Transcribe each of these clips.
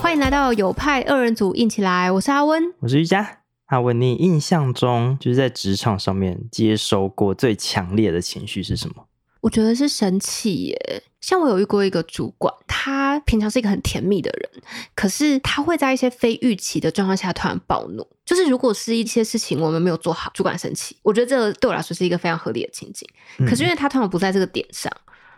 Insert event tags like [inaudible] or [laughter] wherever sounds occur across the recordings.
欢迎来到有派二人组，硬起来！我是阿温，我是瑜伽。阿文，你印象中就是在职场上面接收过最强烈的情绪是什么？我觉得是生气耶。像我有遇过一个主管，他平常是一个很甜蜜的人，可是他会在一些非预期的状况下突然暴怒。就是如果是一些事情我们没有做好，主管生气，我觉得这个对我来说是一个非常合理的情景。可是因为他通常不在这个点上，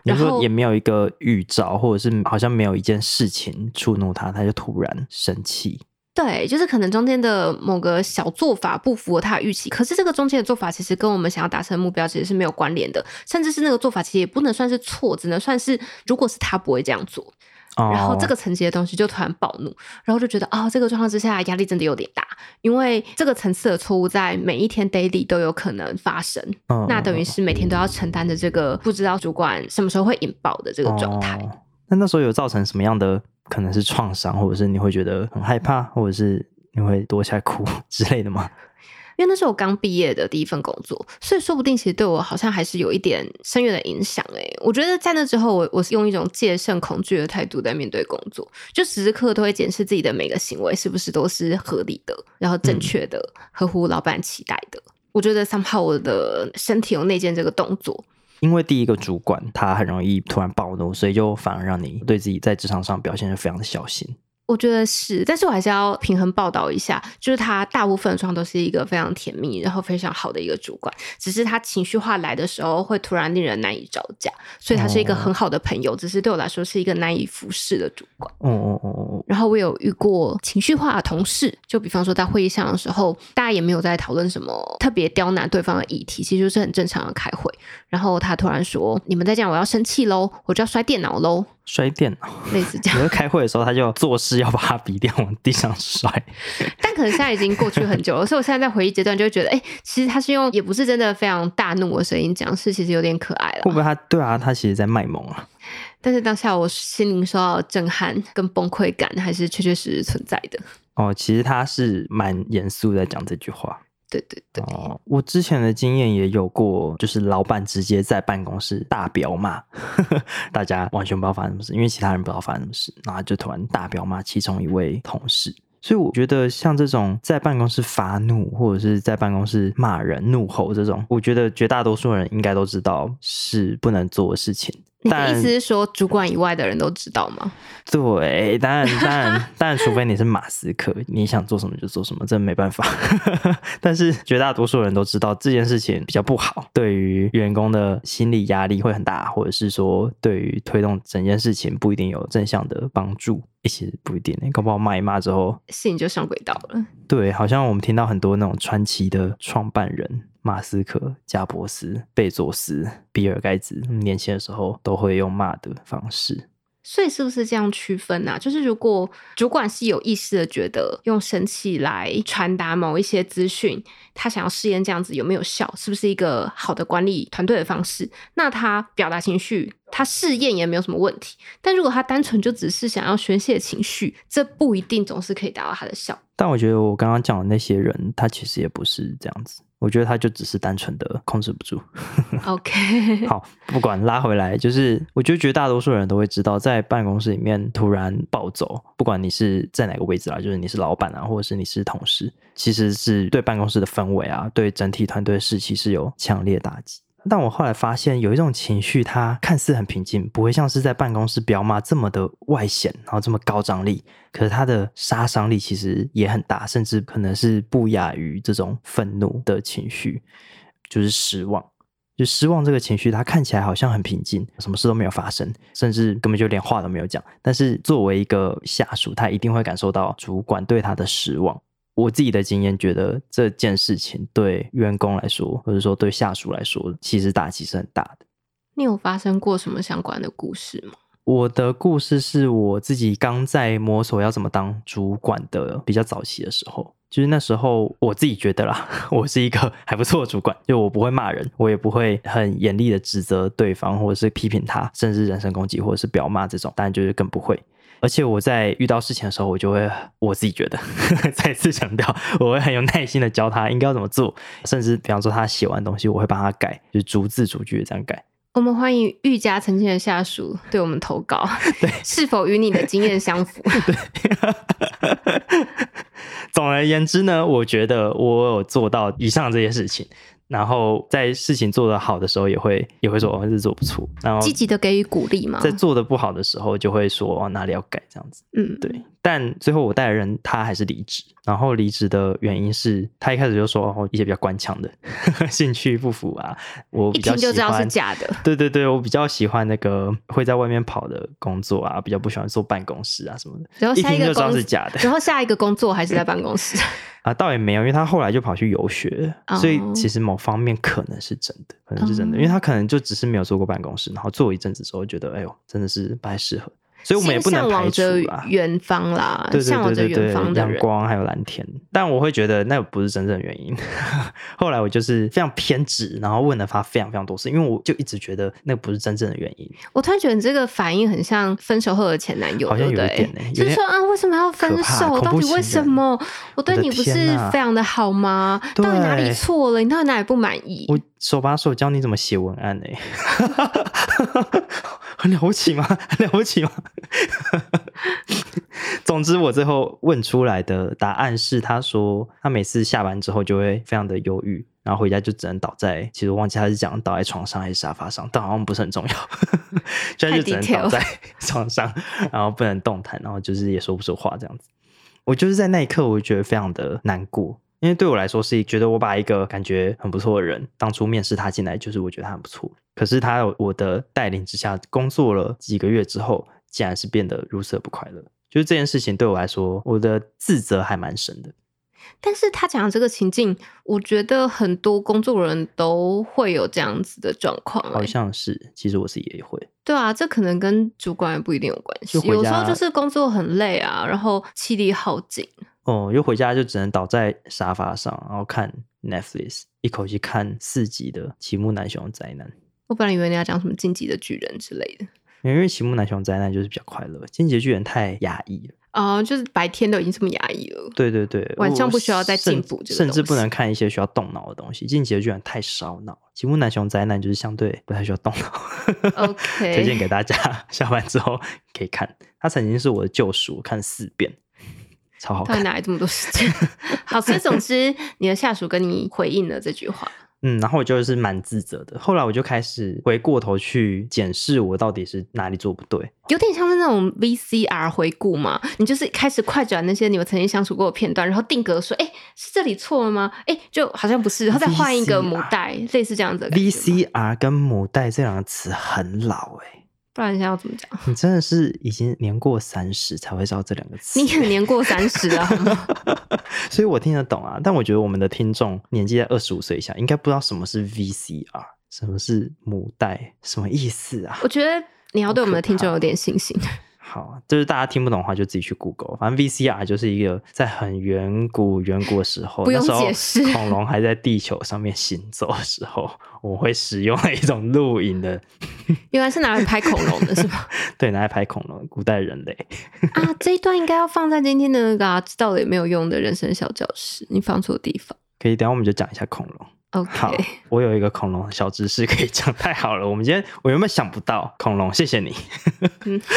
然后也没有一个预兆，或者是好像没有一件事情触怒他，他就突然生气。对，就是可能中间的某个小做法不符合他的预期，可是这个中间的做法其实跟我们想要达成的目标其实是没有关联的，甚至是那个做法其实也不能算是错，只能算是如果是他不会这样做，然后这个层级的东西就突然暴怒，然后就觉得哦，这个状况之下压力真的有点大，因为这个层次的错误在每一天 daily 都有可能发生，那等于是每天都要承担着这个不知道主管什么时候会引爆的这个状态。那那时候有造成什么样的？可能是创伤，或者是你会觉得很害怕，或者是你会躲起来哭之类的吗？因为那是我刚毕业的第一份工作，所以说不定其实对我好像还是有一点深远的影响。哎，我觉得在那之后，我我是用一种戒慎恐惧的态度在面对工作，就时时刻刻都会检视自己的每个行为是不是都是合理的，然后正确的，合乎老板期待的。我觉得 somehow 我的身体有内建这个动作。因为第一个主管他很容易突然暴怒，所以就反而让你对自己在职场上表现的非常的小心。我觉得是，但是我还是要平衡报道一下，就是他大部分状况都是一个非常甜蜜，然后非常好的一个主管，只是他情绪化来的时候会突然令人难以招架，所以他是一个很好的朋友，只是对我来说是一个难以服侍的主管。哦哦哦哦。然后我有遇过情绪化的同事，就比方说在会议上的时候，大家也没有在讨论什么特别刁难对方的议题，其实就是很正常的开会，然后他突然说：“你们再这样，我要生气喽，我就要摔电脑喽。”摔电脑，类似这样。[laughs] 你开会的时候，他就做事要把他笔电往地上摔。[laughs] 但可能现在已经过去很久了，[laughs] 所以我现在在回忆阶段就会觉得，哎，其实他是用也不是真的非常大怒的声音讲是，其实有点可爱了。会不会他对啊？他其实在卖萌啊。但是当下我心灵受到震撼跟崩溃感，还是确确实实存在的。哦，其实他是蛮严肃在讲这句话。对对对，哦，我之前的经验也有过，就是老板直接在办公室大飙骂，[laughs] 大家完全不知道发生什么事，因为其他人不知道发生什么事，然后就突然大飙骂其中一位同事。所以我觉得像这种在办公室发怒或者是在办公室骂人、怒吼这种，我觉得绝大多数人应该都知道是不能做的事情。你的意思是说，主管以外的人都知道吗？对，当然，当然，当然，除非你是马斯克，你想做什么就做什么，这没办法。[laughs] 但是绝大多数人都知道这件事情比较不好，对于员工的心理压力会很大，或者是说对于推动整件事情不一定有正向的帮助。其实不一定，搞不好骂一骂之后，事情就上轨道了。对，好像我们听到很多那种传奇的创办人，马斯克、加伯斯、贝佐斯、比尔盖茨，年轻的时候都会用骂的方式。所以是不是这样区分呢？就是如果主管是有意识的觉得用生气来传达某一些资讯，他想要试验这样子有没有效，是不是一个好的管理团队的方式？那他表达情绪，他试验也没有什么问题。但如果他单纯就只是想要宣泄情绪，这不一定总是可以达到他的效。但我觉得我刚刚讲的那些人，他其实也不是这样子。我觉得他就只是单纯的控制不住。[laughs] OK，[laughs] 好，不管拉回来，就是我觉得绝大多数人都会知道，在办公室里面突然暴走，不管你是在哪个位置啦，就是你是老板啊，或者是你是同事，其实是对办公室的氛围啊，对整体团队士气是有强烈打击。但我后来发现，有一种情绪，它看似很平静，不会像是在办公室飙骂这么的外显，然后这么高张力。可是它的杀伤力其实也很大，甚至可能是不亚于这种愤怒的情绪，就是失望。就失望这个情绪，它看起来好像很平静，什么事都没有发生，甚至根本就连话都没有讲。但是作为一个下属，他一定会感受到主管对他的失望。我自己的经验觉得这件事情对员工来说，或者说对下属来说，其实打击是很大的。你有发生过什么相关的故事吗？我的故事是我自己刚在摸索要怎么当主管的比较早期的时候，就是那时候我自己觉得啦，[laughs] 我是一个还不错的主管，就我不会骂人，我也不会很严厉的指责对方，或者是批评他，甚至人身攻击或者是表骂这种，当然就是更不会。而且我在遇到事情的时候，我就会我自己觉得，[laughs] 再次强调，我会很有耐心的教他应该要怎么做，甚至比方说他写完东西，我会帮他改，就是逐字逐句的这样改。我们欢迎愈加曾经的下属对我们投稿，[laughs] 是否与你的经验相符？总而言之呢，我觉得我有做到以上这些事情。然后在事情做得好的时候，也会也会说哦，这做不错。然后积极的给予鼓励嘛。在做的不好的时候，就会说哦，哪里要改这样子。嗯，对。但最后我带的人他还是离职，然后离职的原因是他一开始就说哦，一些比较官腔的 [laughs] 兴趣不符啊。我比较就知道是假的。对对对，我比较喜欢那个会在外面跑的工作啊，比较不喜欢坐办公室啊什么的。然后下一个就知道是假的。然后下一个工作还是在办公室。[laughs] 啊，倒也没有，因为他后来就跑去游学，所以其实某方面可能是真的，可能是真的，因为他可能就只是没有做过办公室，然后做一阵子之后觉得，哎呦，真的是不太适合。所以我们也不能排除啊，远方啦，向往着远方的阳光还有蓝天。但我会觉得那不是真正的原因。[laughs] 后来我就是非常偏执，然后问了他非常非常多次，因为我就一直觉得那不是真正的原因。我突然觉得你这个反应很像分手后的前男友，好像有一点就是说啊，为什么要分手？到底为什么？我对你不是非常的好吗？到底哪里错了？你到底哪里不满意？我手把手教你怎么写文案呢？[laughs] 很了不起吗？很 [laughs] 了不起吗？[laughs] 总之，我最后问出来的答案是，他说他每次下班之后就会非常的忧郁，然后回家就只能倒在，其实我忘记他是讲倒在床上还是沙发上，但好像不是很重要，[laughs] 现在就只能倒在床上，然后不能动弹，然后就是也说不出话这样子。我就是在那一刻，我觉得非常的难过。因为对我来说是觉得我把一个感觉很不错的人，当初面试他进来就是我觉得他很不错，可是他我的带领之下工作了几个月之后，竟然是变得如此不快乐，就是这件事情对我来说，我的自责还蛮深的。但是他讲的这个情境，我觉得很多工作人都会有这样子的状况。好像是，其实我是也会。对啊，这可能跟主管也不一定有关系。有时候就是工作很累啊，然后气力耗尽。哦，又回家就只能倒在沙发上，然后看 Netflix，一口气看四集的《齐木南雄灾难》。我本来以为你要讲什么《晋级的巨人》之类的，因为《奇木南雄灾难》就是比较快乐，《晋级的巨人》太压抑了。哦，就是白天都已经这么压抑了。对对对，晚上不需要再进步，甚至不能看一些需要动脑的东西。《晋级的巨人》太烧脑，《齐木南雄灾难》就是相对不太需要动脑。OK，[laughs] 推荐给大家，下班之后可以看。他曾经是我的救赎，看四遍。超好，他哪来这么多时间？[laughs] 好，所以总之，你的下属跟你回应了这句话。嗯，然后我就是蛮自责的。后来我就开始回过头去检视我到底是哪里做不对，有点像是那种 VCR 回顾嘛。你就是开始快转那些你们曾经相处过的片段，然后定格说：“哎，是这里错了吗？”哎，就好像不是，然后再换一个母带，类似这样子。VCR 跟母带这两个词很老哎。不然现在要怎么讲？[laughs] 你真的是已经年过三十才会知道这两个词。你也年过三十啊，[laughs] 所以我听得懂啊。但我觉得我们的听众年纪在二十五岁以下，应该不知道什么是 VCR，什么是母带，什么意思啊？我觉得你要对我们的听众有点信心。[laughs] 好，就是大家听不懂的话，就自己去 Google。反正 VCR 就是一个在很远古远古的时候，不用解释，恐龙还在地球上面行走的时候，我会使用的一种录影的。[laughs] 原来是拿来拍恐龙的是吧？[laughs] 对，拿来拍恐龙，古代人类。啊，这一段应该要放在今天的那个知道了也没有用的人生小教室，你放错地方。可以，等下我们就讲一下恐龙。好，我有一个恐龙小知识可以讲，太好了！我们今天我原本想不到恐龙，谢谢你。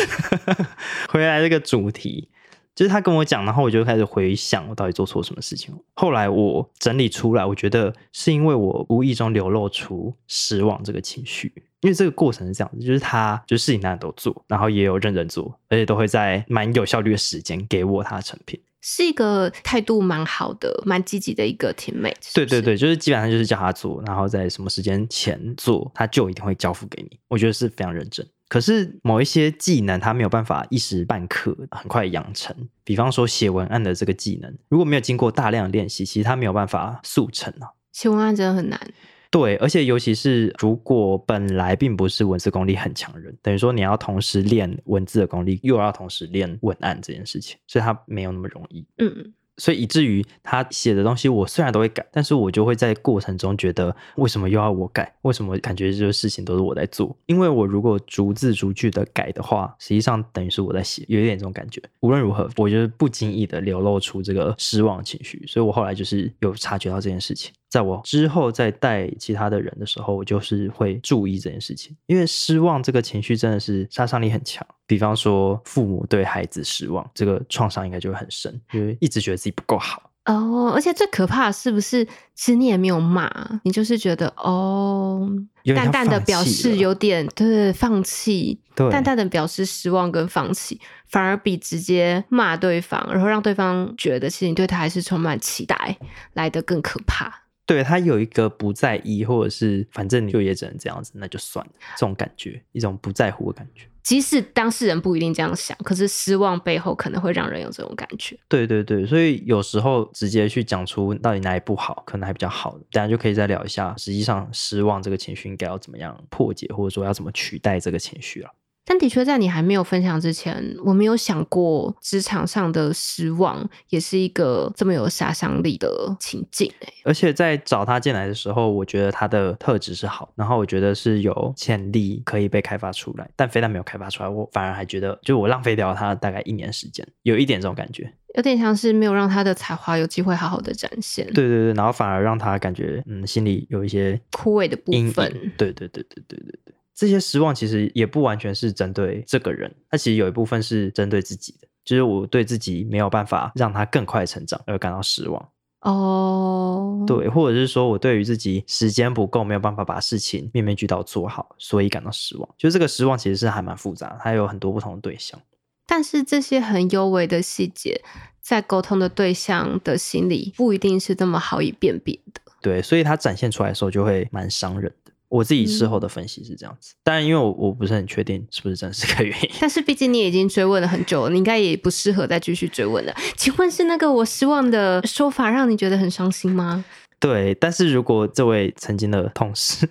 [laughs] 回来这个主题，就是他跟我讲，然后我就开始回想我到底做错什么事情。后来我整理出来，我觉得是因为我无意中流露出失望这个情绪，因为这个过程是这样子，就是他就是事情哪都做，然后也有认真做，而且都会在蛮有效率的时间给我他的成品。是一个态度蛮好的、蛮积极的一个 teammate。对对对，就是基本上就是叫他做，然后在什么时间前做，他就一定会交付给你。我觉得是非常认真。可是某一些技能它没有办法一时半刻很快养成，比方说写文案的这个技能，如果没有经过大量的练习，其实它没有办法速成啊。写文案真的很难。对，而且尤其是如果本来并不是文字功力很强人，等于说你要同时练文字的功力，又要同时练文案这件事情，所以它没有那么容易。嗯，所以以至于他写的东西，我虽然都会改，但是我就会在过程中觉得，为什么又要我改？为什么感觉这个事情都是我在做？因为我如果逐字逐句的改的话，实际上等于是我在写，有一点这种感觉。无论如何，我就是不经意的流露出这个失望情绪，所以我后来就是有察觉到这件事情。在我之后再带其他的人的时候，我就是会注意这件事情，因为失望这个情绪真的是杀伤力很强。比方说，父母对孩子失望，这个创伤应该就会很深，因为一直觉得自己不够好。哦，而且最可怕的是不是？其实你也没有骂，你就是觉得哦，淡淡的表示有点对放弃，淡淡的表示失望跟放弃，反而比直接骂对方，然后让对方觉得其实你对他还是充满期待来的更可怕。对他有一个不在意，或者是反正你就也只能这样子，那就算了。这种感觉，一种不在乎的感觉。即使当事人不一定这样想，可是失望背后可能会让人有这种感觉。对对对，所以有时候直接去讲出到底哪里不好，可能还比较好。大家就可以再聊一下，实际上失望这个情绪应该要怎么样破解，或者说要怎么取代这个情绪了。但的确，在你还没有分享之前，我没有想过职场上的失望也是一个这么有杀伤力的情境。而且在找他进来的时候，我觉得他的特质是好，然后我觉得是有潜力可以被开发出来。但非但没有开发出来，我反而还觉得，就我浪费掉他大概一年时间，有一点这种感觉，有点像是没有让他的才华有机会好好的展现。对对对，然后反而让他感觉，嗯，心里有一些枯萎的部分。对对对对对对对。这些失望其实也不完全是针对这个人，他其实有一部分是针对自己的，就是我对自己没有办法让他更快成长而感到失望。哦，对，或者是说我对于自己时间不够，没有办法把事情面面俱到做好，所以感到失望。就这个失望其实是还蛮复杂，它有很多不同的对象。但是这些很幽微的细节，在沟通的对象的心里不一定是这么好以辨别的。对，所以它展现出来的时候就会蛮伤人。我自己事后的分析是这样子，当然，因为我我不是很确定是不是真是个原因。[laughs] 但是毕竟你已经追问了很久了，你应该也不适合再继续追问了。请问是那个我失望的说法让你觉得很伤心吗？对，但是如果这位曾经的同事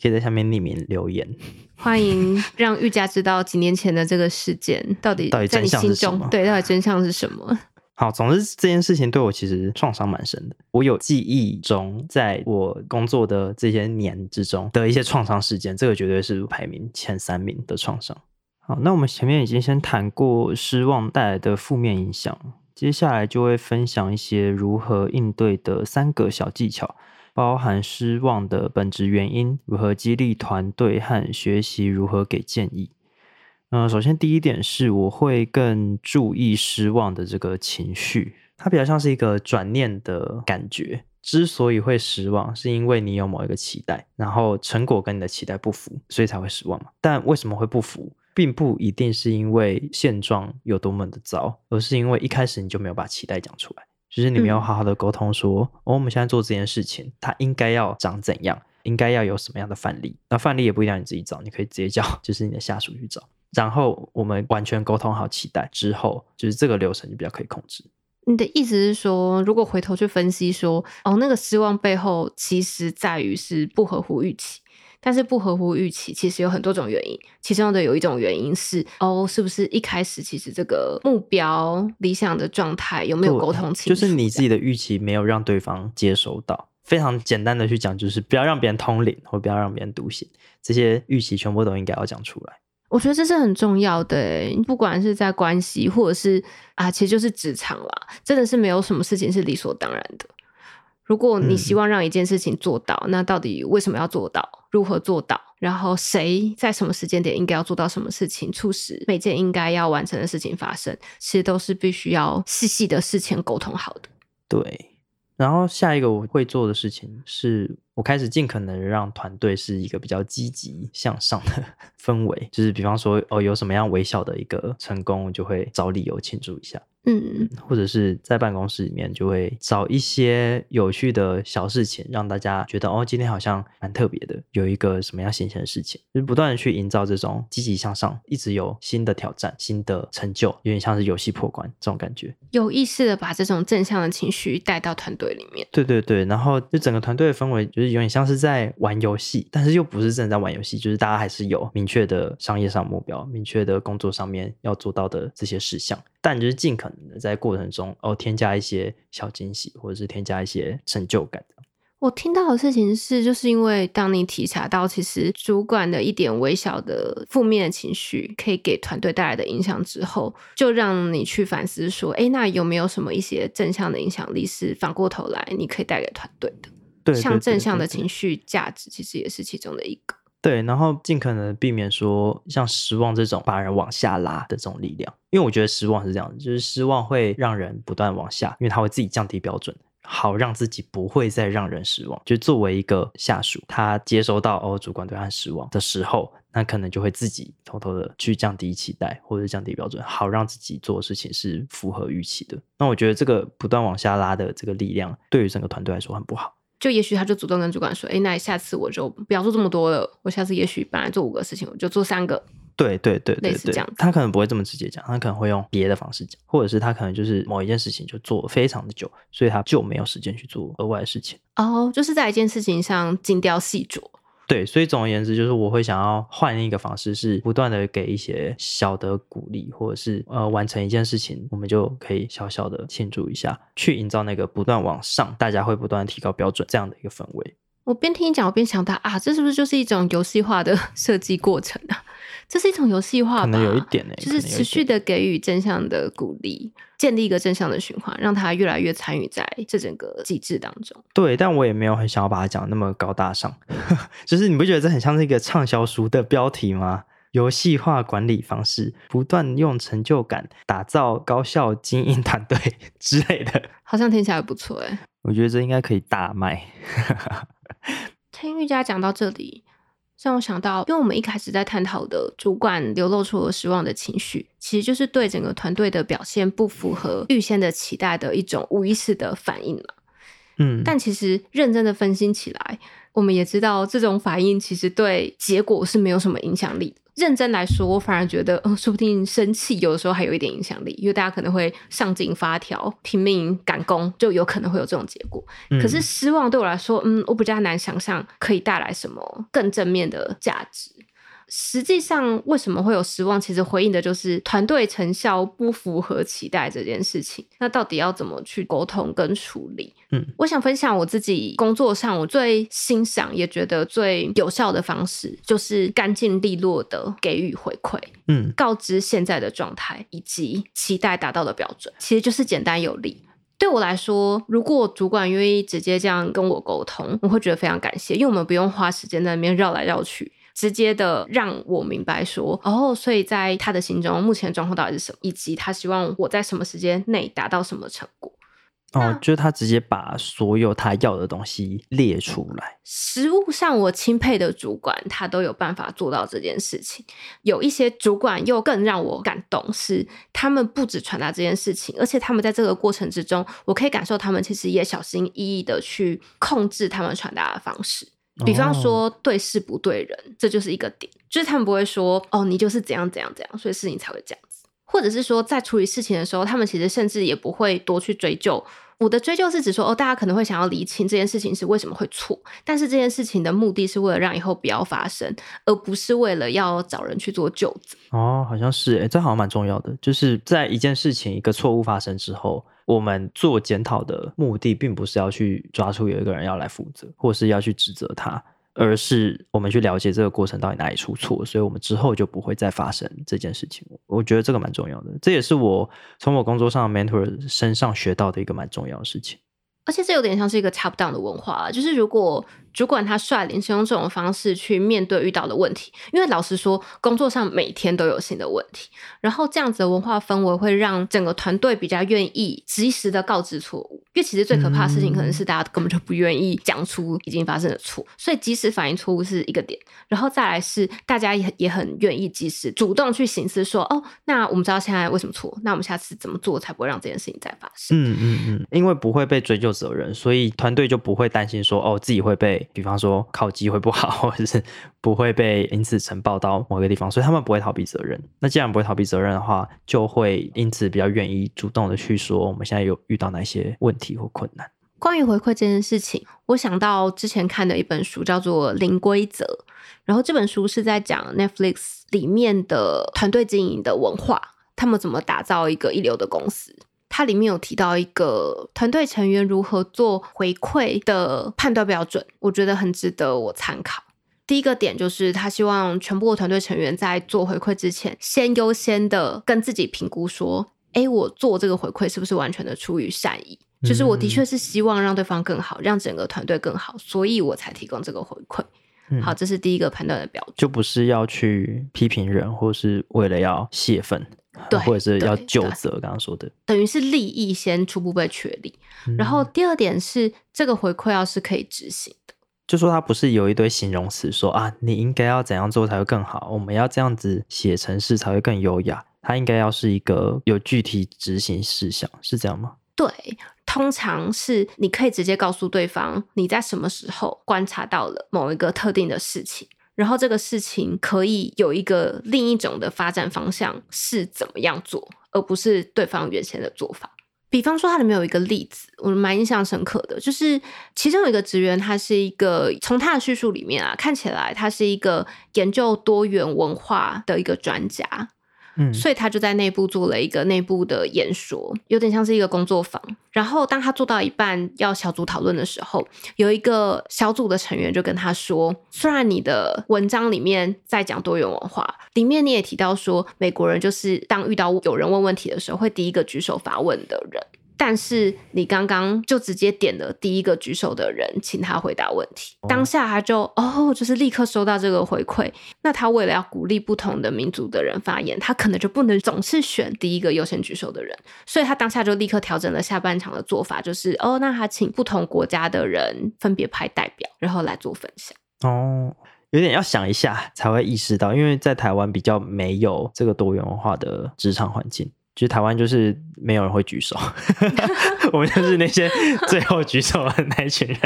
可以在下面匿名留言，欢迎让玉佳知道几年前的这个事件到底到底在你心中对到底真相是什么。好，总之这件事情对我其实创伤蛮深的。我有记忆中，在我工作的这些年之中的一些创伤事件，这个绝对是排名前三名的创伤。好，那我们前面已经先谈过失望带来的负面影响，接下来就会分享一些如何应对的三个小技巧，包含失望的本质原因，如何激励团队和学习如何给建议。嗯，首先第一点是，我会更注意失望的这个情绪，它比较像是一个转念的感觉。之所以会失望，是因为你有某一个期待，然后成果跟你的期待不符，所以才会失望嘛。但为什么会不符，并不一定是因为现状有多么的糟，而是因为一开始你就没有把期待讲出来，就是你没有好好的沟通说，哦，我们现在做这件事情，它应该要长怎样，应该要有什么样的范例。那范例也不一定要你自己找，你可以直接叫就是你的下属去找。然后我们完全沟通好期待之后，就是这个流程就比较可以控制。你的意思是说，如果回头去分析说，哦，那个失望背后其实在于是不合乎预期，但是不合乎预期其实有很多种原因，其中的有一种原因是，哦，是不是一开始其实这个目标理想的状态有没有沟通清楚？就是你自己的预期没有让对方接收到。非常简单的去讲，就是不要让别人通灵，或不要让别人读写，这些预期全部都应该要讲出来。我觉得这是很重要的，不管是在关系，或者是啊，其实就是职场啦，真的是没有什么事情是理所当然的。如果你希望让一件事情做到，那到底为什么要做到？如何做到？然后谁在什么时间点应该要做到什么事情，促使每件应该要完成的事情发生，其实都是必须要细细的事前沟通好的。对。然后下一个我会做的事情是，我开始尽可能让团队是一个比较积极向上的 [laughs] 氛围，就是比方说哦，有什么样微小的一个成功，我就会找理由庆祝一下。嗯，或者是在办公室里面就会找一些有趣的小事情，让大家觉得哦，今天好像蛮特别的，有一个什么样新鲜的事情，就是不断的去营造这种积极向上，一直有新的挑战、新的成就，有点像是游戏破关这种感觉。有意识的把这种正向的情绪带到团队里面。对对对，然后就整个团队的氛围就是有点像是在玩游戏，但是又不是真的在玩游戏，就是大家还是有明确的商业上目标、明确的工作上面要做到的这些事项。但就是尽可能的在过程中哦添加一些小惊喜，或者是添加一些成就感。我听到的事情是，就是因为当你体察到，其实主管的一点微小的负面的情绪，可以给团队带来的影响之后，就让你去反思说，哎，那有没有什么一些正向的影响力是反过头来你可以带给团队的？对，像正向的情绪价值，其实也是其中的一个。对，然后尽可能避免说像失望这种把人往下拉的这种力量，因为我觉得失望是这样就是失望会让人不断往下，因为他会自己降低标准。好让自己不会再让人失望。就作为一个下属，他接收到哦主管对他失望的时候，那可能就会自己偷偷的去降低期待或者降低标准，好让自己做的事情是符合预期的。那我觉得这个不断往下拉的这个力量，对于整个团队来说很不好。就也许他就主动跟主管说：“哎，那下次我就不要做这么多了。我下次也许本来做五个事情，我就做三个。”对对对类似这样，他可能不会这么直接讲，他可能会用别的方式讲，或者是他可能就是某一件事情就做非常的久，所以他就没有时间去做额外的事情。哦，就是在一件事情上精雕细琢。对，所以总而言之，就是我会想要换一个方式，是不断的给一些小的鼓励，或者是呃完成一件事情，我们就可以小小的庆祝一下，去营造那个不断往上，大家会不断提高标准这样的一个氛围。我边听你讲，我边想到啊，这是不是就是一种游戏化的 [laughs] 设计过程啊？这是一种游戏化，可能有一点呢，就是持续的给予正向的鼓励，建立一个正向的循环，让他越来越参与在这整个机制当中。对，但我也没有很想要把它讲那么高大上，[laughs] 就是你不觉得这很像是一个畅销书的标题吗？游戏化管理方式，不断用成就感打造高效经营团队 [laughs] 之类的，好像听起来不错哎。我觉得这应该可以大卖。听玉佳讲到这里，让我想到，因为我们一开始在探讨的主管流露出了失望的情绪，其实就是对整个团队的表现不符合预先的期待的一种无意识的反应了。嗯，但其实认真的分析起来，我们也知道这种反应其实对结果是没有什么影响力。认真来说，我反而觉得，嗯，说不定生气有的时候还有一点影响力，因为大家可能会上紧发条，拼命赶工，就有可能会有这种结果。可是失望对我来说，嗯，我比较难想象可以带来什么更正面的价值。实际上，为什么会有失望？其实回应的就是团队成效不符合期待这件事情。那到底要怎么去沟通跟处理？嗯，我想分享我自己工作上我最欣赏也觉得最有效的方式，就是干净利落的给予回馈。嗯，告知现在的状态以及期待达到的标准，其实就是简单有力。对我来说，如果主管愿意直接这样跟我沟通，我会觉得非常感谢，因为我们不用花时间在那边绕来绕去。直接的让我明白说，哦，所以在他的心中，目前的状况到底是什么，以及他希望我在什么时间内达到什么成果。哦，就是他直接把所有他要的东西列出来。实物上，我钦佩的主管，他都有办法做到这件事情。有一些主管又更让我感动，是他们不止传达这件事情，而且他们在这个过程之中，我可以感受他们其实也小心翼翼的去控制他们传达的方式。比方说对事不对人，这就是一个点，就是他们不会说哦，你就是怎样怎样怎样，所以事情才会这样子，或者是说在处理事情的时候，他们其实甚至也不会多去追究。我的追究是指说，哦，大家可能会想要理清这件事情是为什么会错，但是这件事情的目的是为了让以后不要发生，而不是为了要找人去做救责。哦，好像是，哎，这好像蛮重要的，就是在一件事情一个错误发生之后。我们做检讨的目的，并不是要去抓出有一个人要来负责，或是要去指责他，而是我们去了解这个过程到底哪里出错，所以我们之后就不会再发生这件事情。我觉得这个蛮重要的，这也是我从我工作上 mentor 身上学到的一个蛮重要的事情。而且这有点像是一个 top down 的文化，就是如果。主管他率领是用这种方式去面对遇到的问题，因为老实说，工作上每天都有新的问题，然后这样子的文化氛围会让整个团队比较愿意及时的告知错误。因为其实最可怕的事情可能是大家根本就不愿意讲出已经发生的错，所以及时反映错误是一个点，然后再来是大家也也很愿意及时主动去行思说，哦，那我们知道现在为什么错，那我们下次怎么做才不会让这件事情再发生？嗯嗯嗯，因为不会被追究责任，所以团队就不会担心说，哦，自己会被。比方说考绩会不好，[laughs] 或者是不会被因此呈报到某个地方，所以他们不会逃避责任。那既然不会逃避责任的话，就会因此比较愿意主动的去说我们现在有遇到哪些问题或困难。关于回馈这件事情，我想到之前看的一本书叫做《零规则》，然后这本书是在讲 Netflix 里面的团队经营的文化。他们怎么打造一个一流的公司。它里面有提到一个团队成员如何做回馈的判断标准，我觉得很值得我参考。第一个点就是他希望全部的团队成员在做回馈之前，先优先的跟自己评估说：，哎，我做这个回馈是不是完全的出于善意？就是我的确是希望让对方更好，让整个团队更好，所以我才提供这个回馈。好，这是第一个判断的标准，就不是要去批评人，或是为了要泄愤。对，或者是要就责，刚刚说的，等于是利益先初步被确立，然后第二点是这个回馈要是可以执行的，就说它不是有一堆形容词说啊，你应该要怎样做才会更好，我们要这样子写程式才会更优雅，它应该要是一个有具体执行事项，是这样吗？对，通常是你可以直接告诉对方你在什么时候观察到了某一个特定的事情。然后这个事情可以有一个另一种的发展方向是怎么样做，而不是对方原先的做法。比方说，它里面有一个例子，我蛮印象深刻的，就是其中有一个职员，他是一个从他的叙述里面啊，看起来他是一个研究多元文化的一个专家。嗯，所以他就在内部做了一个内部的演说，有点像是一个工作坊。然后当他做到一半要小组讨论的时候，有一个小组的成员就跟他说：“虽然你的文章里面在讲多元文化，里面你也提到说美国人就是当遇到有人问问题的时候，会第一个举手发问的人。”但是你刚刚就直接点了第一个举手的人，请他回答问题。当下他就哦，就是立刻收到这个回馈。那他为了要鼓励不同的民族的人发言，他可能就不能总是选第一个优先举手的人。所以他当下就立刻调整了下半场的做法，就是哦，那他请不同国家的人分别派代表，然后来做分享。哦，有点要想一下才会意识到，因为在台湾比较没有这个多元文化的职场环境。就台湾就是没有人会举手 [laughs] [laughs] 我们就是那些最后举手的那一群人。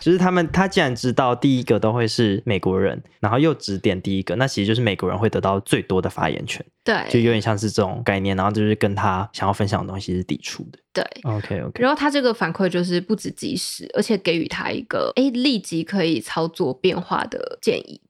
就是他们，他既然知道第一个都会是美国人，然后又只点第一个，那其实就是美国人会得到最多的发言权。对，就有点像是这种概念，然后就是跟他想要分享的东西是抵触的。对，OK OK。然后他这个反馈就是不止及时，而且给予他一个哎立即可以操作变化的建议。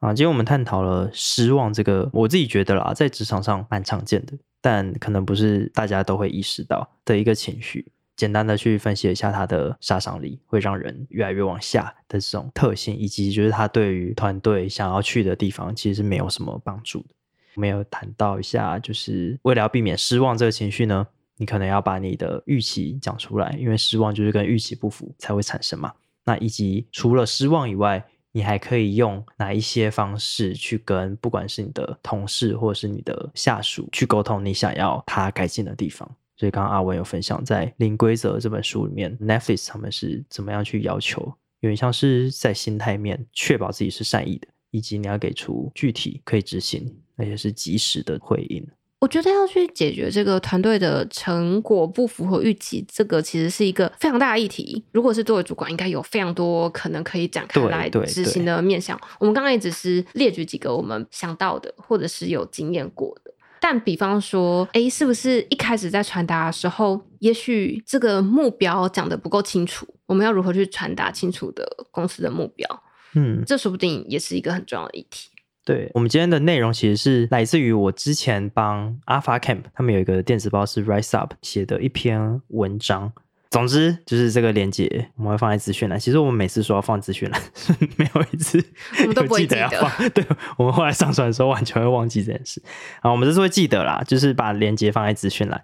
啊，今天我们探讨了失望这个，我自己觉得啦，在职场上蛮常见的。但可能不是大家都会意识到的一个情绪。简单的去分析一下它的杀伤力，会让人越来越往下的这种特性，以及就是它对于团队想要去的地方其实是没有什么帮助的。我们有谈到一下，就是为了要避免失望这个情绪呢，你可能要把你的预期讲出来，因为失望就是跟预期不符才会产生嘛。那以及除了失望以外，你还可以用哪一些方式去跟不管是你的同事或者是你的下属去沟通你想要他改进的地方？所以刚刚阿文有分享在《零规则》这本书里面，Netflix 他们是怎么样去要求，有点像是在心态面确保自己是善意的，以及你要给出具体可以执行而且是及时的回应。我觉得要去解决这个团队的成果不符合预期，这个其实是一个非常大的议题。如果是作为主管，应该有非常多可能可以展开来执行的面向。我们刚刚也只是列举几个我们想到的，或者是有经验过的。但比方说，哎，是不是一开始在传达的时候，也许这个目标讲的不够清楚？我们要如何去传达清楚的公司的目标？嗯，这说不定也是一个很重要的议题。对我们今天的内容，其实是来自于我之前帮 Alpha Camp 他们有一个电子报是 Rise Up 写的一篇文章。总之，就是这个链接我们会放在资讯栏。其实我们每次说要放资讯栏，[laughs] 没有一次我们都不会 [laughs] 记得要放。对我们后来上传的时候，完全会忘记这件事。啊，我们这次会记得啦，就是把链接放在资讯栏。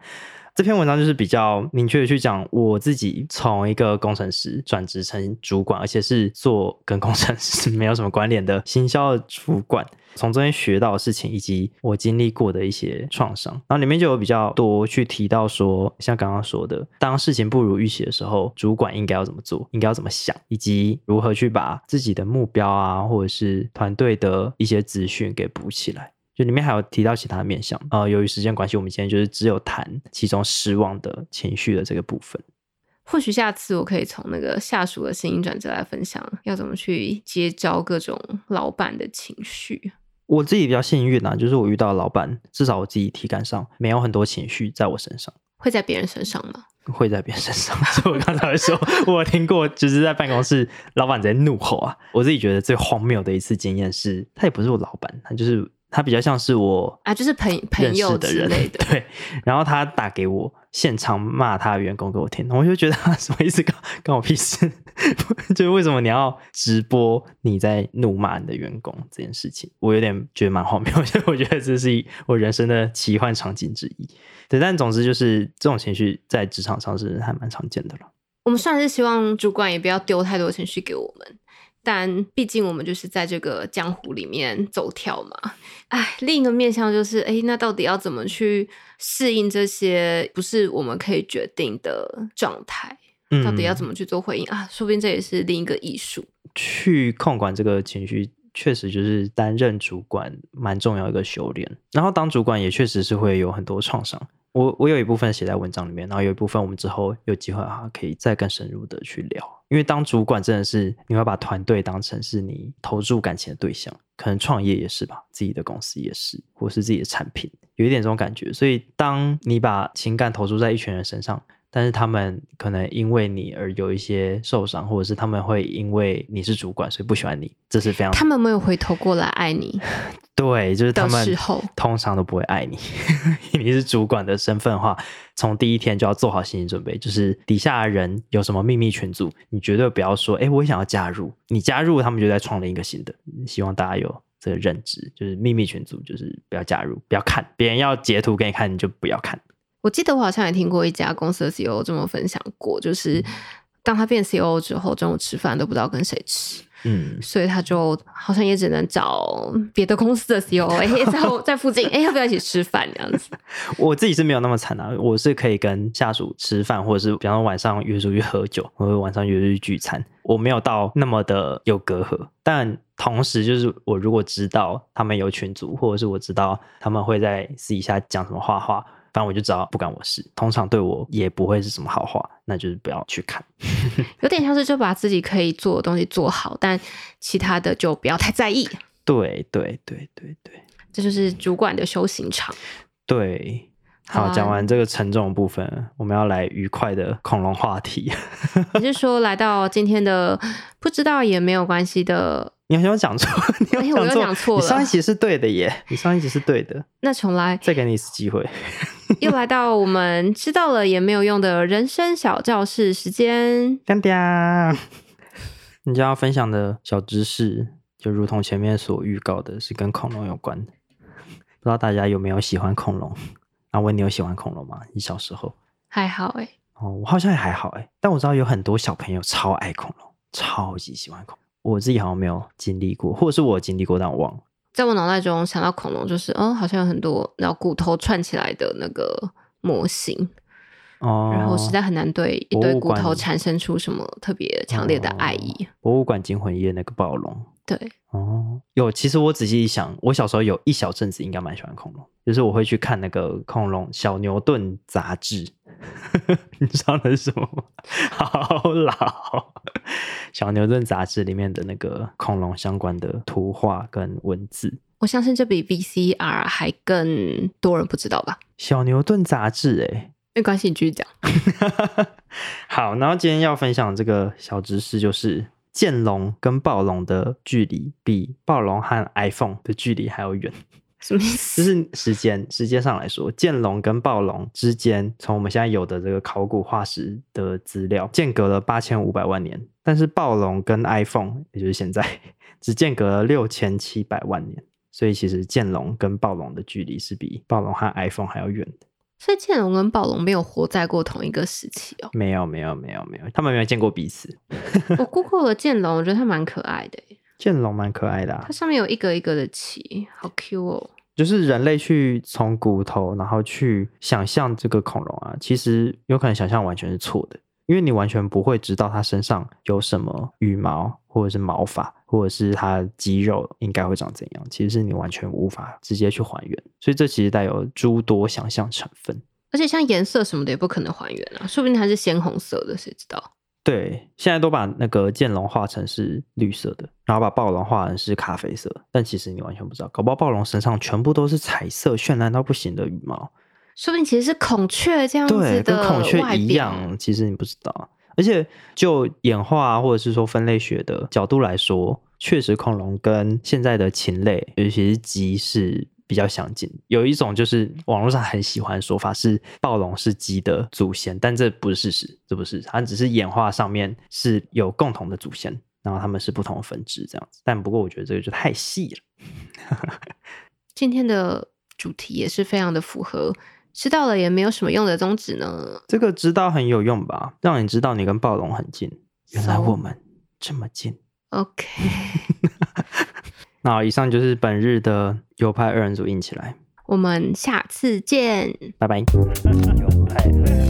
这篇文章就是比较明确的去讲我自己从一个工程师转职成主管，而且是做跟工程师 [laughs] 没有什么关联的行销主管，从中间学到的事情以及我经历过的一些创伤，然后里面就有比较多去提到说，像刚刚说的，当事情不如预期的时候，主管应该要怎么做，应该要怎么想，以及如何去把自己的目标啊，或者是团队的一些资讯给补起来。就里面还有提到其他的面向，呃，由于时间关系，我们今天就是只有谈其中失望的情绪的这个部分。或许下次我可以从那个下属的声音转折来分享，要怎么去接招各种老板的情绪。我自己比较幸运啊，就是我遇到老板，至少我自己体感上没有很多情绪在我身上。会在别人身上吗？会在别人身上。[laughs] 所以我刚才说，我听过，就是在办公室老板在怒吼啊。我自己觉得最荒谬的一次经验是，他也不是我老板，他就是。他比较像是我啊，就是朋朋友的人类 [laughs] 的。对，然后他打给我，现场骂他的员工给我听，我就觉得他 [laughs] 什么意思？关关我屁事！[laughs] 就是为什么你要直播你在怒骂你的员工这件事情？我有点觉得蛮荒谬，所以我觉得这是我人生的奇幻场景之一。对，但总之就是这种情绪在职场上是还蛮常见的了。我们算是希望主管也不要丢太多情绪给我们，但毕竟我们就是在这个江湖里面走跳嘛。哎，另一个面向就是，哎，那到底要怎么去适应这些不是我们可以决定的状态？嗯到底要怎么去做回应啊？说不定这也是另一个艺术。去控管这个情绪，确实就是担任主管蛮重要一个修炼。然后当主管也确实是会有很多创伤。我我有一部分写在文章里面，然后有一部分我们之后有机会啊可以再更深入的去聊。因为当主管真的是你会把团队当成是你投注感情的对象，可能创业也是吧，自己的公司也是，或是自己的产品，有一点这种感觉。所以当你把情感投注在一群人身上，但是他们可能因为你而有一些受伤，或者是他们会因为你是主管，所以不喜欢你，这是非常他们没有回头过来爱你 [laughs] 对，就是他们，通常都不会爱你。[laughs] 你是主管的身份的话，从第一天就要做好心理准备，就是底下的人有什么秘密群组，你绝对不要说，哎，我想要加入，你加入，他们就在创立一个新的。希望大家有这个认知，就是秘密群组，就是不要加入，不要看，别人要截图给你看，你就不要看。我记得我好像也听过一家公司的 CEO 这么分享过，就是当他变 CEO 之后，中午吃饭都不知道跟谁吃，嗯，所以他就好像也只能找别的公司的 CEO，哎、在我 [laughs] 在附近，哎、要不要一起吃饭这样子？[laughs] 我自己是没有那么惨啊，我是可以跟下属吃饭，或者是比方说晚上约出去喝酒，或者晚上约出去聚餐，我没有到那么的有隔阂。但同时，就是我如果知道他们有群组，或者是我知道他们会在私底下讲什么话话，反正我就知道不关我事，通常对我也不会是什么好话，那就是不要去看。有点像是就把自己可以做的东西做好，但其他的就不要太在意。[laughs] 对对对对对这就是主管的修行场。对。好，讲完这个沉重的部分，我们要来愉快的恐龙话题。你是说来到今天的不知道也没有关系的？你好像讲错，你又有讲讲错了你上一集是对的耶，你上一集是对的，那重来，再给你一次机会。[laughs] [laughs] 又来到我们知道了也没有用的人生小教室时间。当当，你将要分享的小知识，就如同前面所预告的，是跟恐龙有关的。不知道大家有没有喜欢恐龙？阿温，你有喜欢恐龙吗？你小时候？还好哎、哦，我好像也还好哎，但我知道有很多小朋友超爱恐龙，超级喜欢恐龙。我自己好像没有经历过，或者是我经历过，但我忘了。在我脑袋中想到恐龙，就是哦，好像有很多然后骨头串起来的那个模型，哦，然后实在很难对一堆骨头产生出什么特别强烈的爱意。博物馆惊魂夜那个暴龙。对，哦，有，其实我仔细一想，我小时候有一小阵子应该蛮喜欢恐龙，就是我会去看那个恐龙小牛顿杂志，[laughs] 你知道那是什么吗？[laughs] 好老，小牛顿杂志里面的那个恐龙相关的图画跟文字。我相信这比 VCR 还更多人不知道吧？小牛顿杂志、欸，没关系，你继续讲。[laughs] 好，然后今天要分享这个小知识就是。剑龙跟暴龙的距离比暴龙和 iPhone 的距离还要远。什么意思就思？是时间时间上来说，剑龙跟暴龙之间，从我们现在有的这个考古化石的资料，间隔了八千五百万年，但是暴龙跟 iPhone，也就是现在，[laughs] 只间隔了六千七百万年，所以其实剑龙跟暴龙的距离是比暴龙和 iPhone 还要远的。所以剑龙跟暴龙没有活在过同一个时期哦。没有，没有，没有，没有，他们没有见过彼此。[laughs] 我 Google 了剑龙，我觉得它蛮可爱的耶，剑龙蛮可爱的、啊它，上面有一格一格的鳍，好 Q 哦。就是人类去从骨头，然后去想象这个恐龙啊，其实有可能想象完全是错的，因为你完全不会知道它身上有什么羽毛，或者是毛发，或者是它肌肉应该会长怎样，其实是你完全无法直接去还原，所以这其实带有诸多想象成分。而且像颜色什么的也不可能还原啊，说不定它是鲜红色的，谁知道？对，现在都把那个剑龙画成是绿色的，然后把暴龙画成是咖啡色，但其实你完全不知道，搞不好暴龙身上全部都是彩色绚烂到不行的羽毛。说不定其实是孔雀这样子对，跟的孔雀一样，其实你不知道。而且就演化、啊、或者是说分类学的角度来说，确实恐龙跟现在的禽类，尤其是鸡是比较相近。有一种就是网络上很喜欢说法是暴龙是鸡的祖先，但这不是事实，这不是，它只是演化上面是有共同的祖先，然后他们是不同的分支这样子。但不过我觉得这个就太细了。[laughs] 今天的主题也是非常的符合，知道了也没有什么用的宗旨呢。这个知道很有用吧？让你知道你跟暴龙很近，原来我们这么近。OK，[laughs] 那以上就是本日的右派二人组硬起来，我们下次见。拜拜。[laughs]